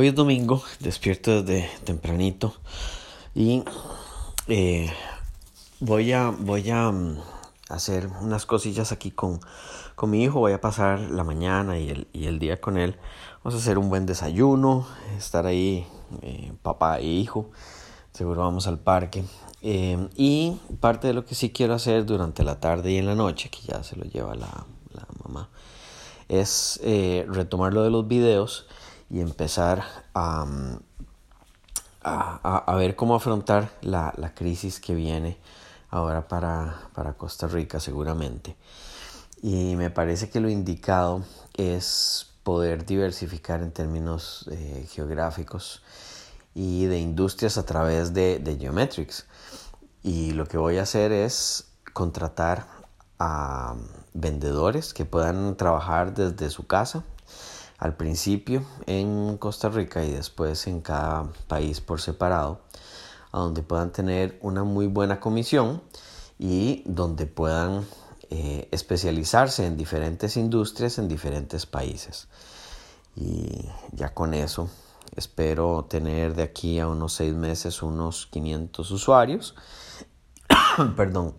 Hoy es domingo, despierto desde tempranito y eh, voy a voy a mm, hacer unas cosillas aquí con, con mi hijo. Voy a pasar la mañana y el, y el día con él. Vamos a hacer un buen desayuno, estar ahí eh, papá e hijo. Seguro vamos al parque. Eh, y parte de lo que sí quiero hacer durante la tarde y en la noche, que ya se lo lleva la, la mamá, es retomar lo de los videos y empezar a, a, ver cómo afrontar la, la, crisis que viene ahora para, para Costa Rica seguramente. Y me parece que lo indicado es poder diversificar en términos eh, geográficos y de industrias a través de, de, Geometrics. Y lo que voy a hacer es contratar a vendedores que puedan trabajar desde su casa al principio en Costa Rica y después en cada país por separado, a donde puedan tener una muy buena comisión y donde puedan eh, especializarse en diferentes industrias en diferentes países. Y ya con eso espero tener de aquí a unos seis meses unos 500 usuarios. Perdón.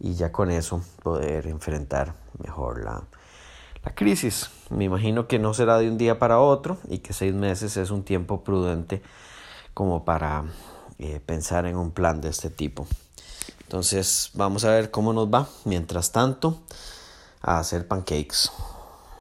Y ya con eso poder enfrentar mejor la, la crisis. Me imagino que no será de un día para otro y que seis meses es un tiempo prudente como para eh, pensar en un plan de este tipo. Entonces vamos a ver cómo nos va. Mientras tanto, a hacer pancakes.